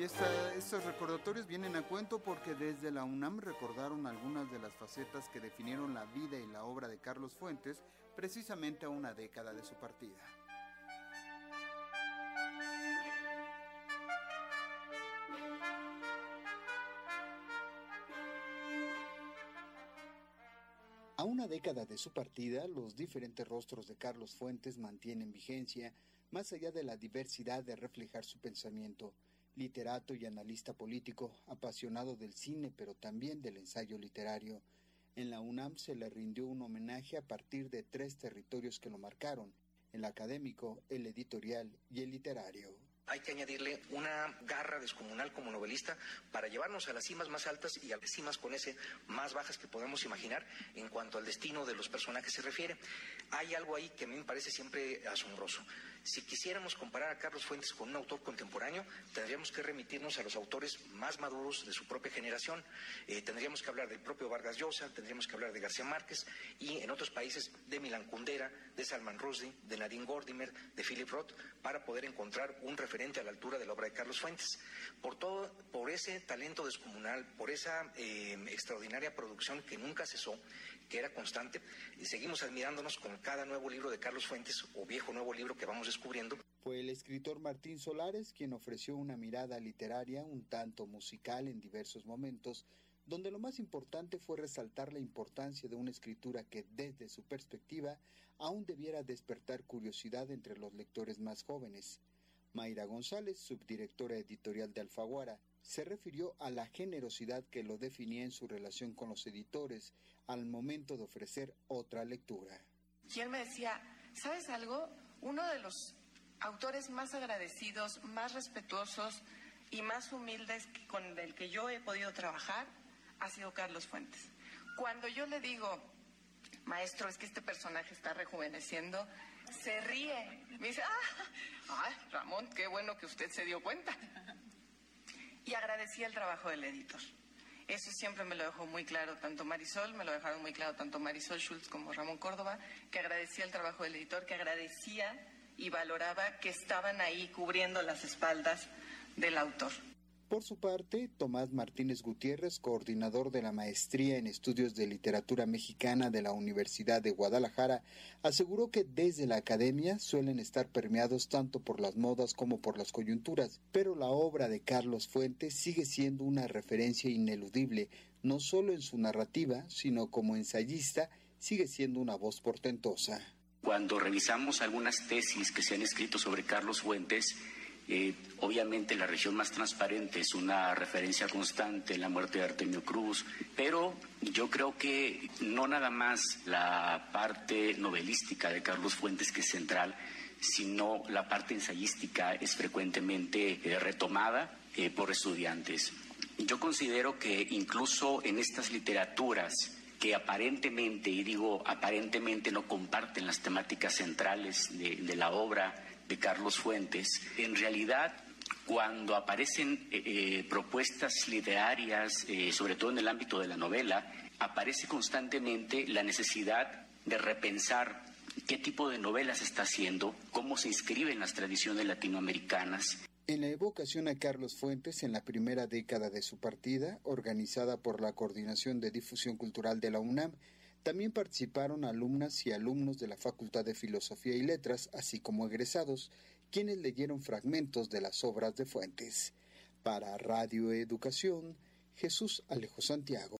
Y estos recordatorios vienen a cuento porque desde la UNAM recordaron algunas de las facetas que definieron la vida y la obra de Carlos Fuentes precisamente a una década de su partida. A una década de su partida, los diferentes rostros de Carlos Fuentes mantienen vigencia, más allá de la diversidad de reflejar su pensamiento. Literato y analista político, apasionado del cine, pero también del ensayo literario. En la UNAM se le rindió un homenaje a partir de tres territorios que lo marcaron, el académico, el editorial y el literario hay que añadirle una garra descomunal como novelista para llevarnos a las cimas más altas y a las cimas con ese más bajas que podemos imaginar en cuanto al destino de los personajes se refiere. Hay algo ahí que a mí me parece siempre asombroso. Si quisiéramos comparar a Carlos Fuentes con un autor contemporáneo, tendríamos que remitirnos a los autores más maduros de su propia generación. Eh, tendríamos que hablar del propio Vargas Llosa, tendríamos que hablar de García Márquez y en otros países de Milan Kundera, de Salman Rushdie, de Nadine Gordimer, de Philip Roth, para poder encontrar un referente a la altura de la obra de Carlos Fuentes. Por todo, por ese talento descomunal, por esa eh, extraordinaria producción que nunca cesó, que era constante, seguimos admirándonos con cada nuevo libro de Carlos Fuentes o viejo nuevo libro que vamos descubriendo. Fue el escritor Martín Solares quien ofreció una mirada literaria un tanto musical en diversos momentos donde lo más importante fue resaltar la importancia de una escritura que desde su perspectiva aún debiera despertar curiosidad entre los lectores más jóvenes. Mayra González, subdirectora editorial de Alfaguara, se refirió a la generosidad que lo definía en su relación con los editores al momento de ofrecer otra lectura. Y él me decía, ¿sabes algo? Uno de los autores más agradecidos, más respetuosos y más humildes con el que yo he podido trabajar ha sido Carlos Fuentes. Cuando yo le digo, maestro, es que este personaje está rejuveneciendo, se ríe. Me dice, ah, Ramón, qué bueno que usted se dio cuenta. Y agradecía el trabajo del editor. Eso siempre me lo dejó muy claro tanto Marisol, me lo dejaron muy claro tanto Marisol Schultz como Ramón Córdoba, que agradecía el trabajo del editor, que agradecía y valoraba que estaban ahí cubriendo las espaldas del autor. Por su parte, Tomás Martínez Gutiérrez, coordinador de la Maestría en Estudios de Literatura Mexicana de la Universidad de Guadalajara, aseguró que desde la academia suelen estar permeados tanto por las modas como por las coyunturas, pero la obra de Carlos Fuentes sigue siendo una referencia ineludible, no solo en su narrativa, sino como ensayista, sigue siendo una voz portentosa. Cuando revisamos algunas tesis que se han escrito sobre Carlos Fuentes, eh, obviamente la región más transparente es una referencia constante, la muerte de Artemio Cruz, pero yo creo que no nada más la parte novelística de Carlos Fuentes que es central, sino la parte ensayística es frecuentemente eh, retomada eh, por estudiantes. Yo considero que incluso en estas literaturas que aparentemente, y digo aparentemente, no comparten las temáticas centrales de la obra, de Carlos Fuentes, en realidad cuando aparecen eh, eh, propuestas literarias, eh, sobre todo en el ámbito de la novela, aparece constantemente la necesidad de repensar qué tipo de novelas está haciendo, cómo se inscribe en las tradiciones latinoamericanas. En la evocación a Carlos Fuentes en la primera década de su partida, organizada por la Coordinación de Difusión Cultural de la UNAM, también participaron alumnas y alumnos de la Facultad de Filosofía y Letras, así como egresados, quienes leyeron fragmentos de las obras de Fuentes. Para Radio Educación, Jesús Alejo Santiago.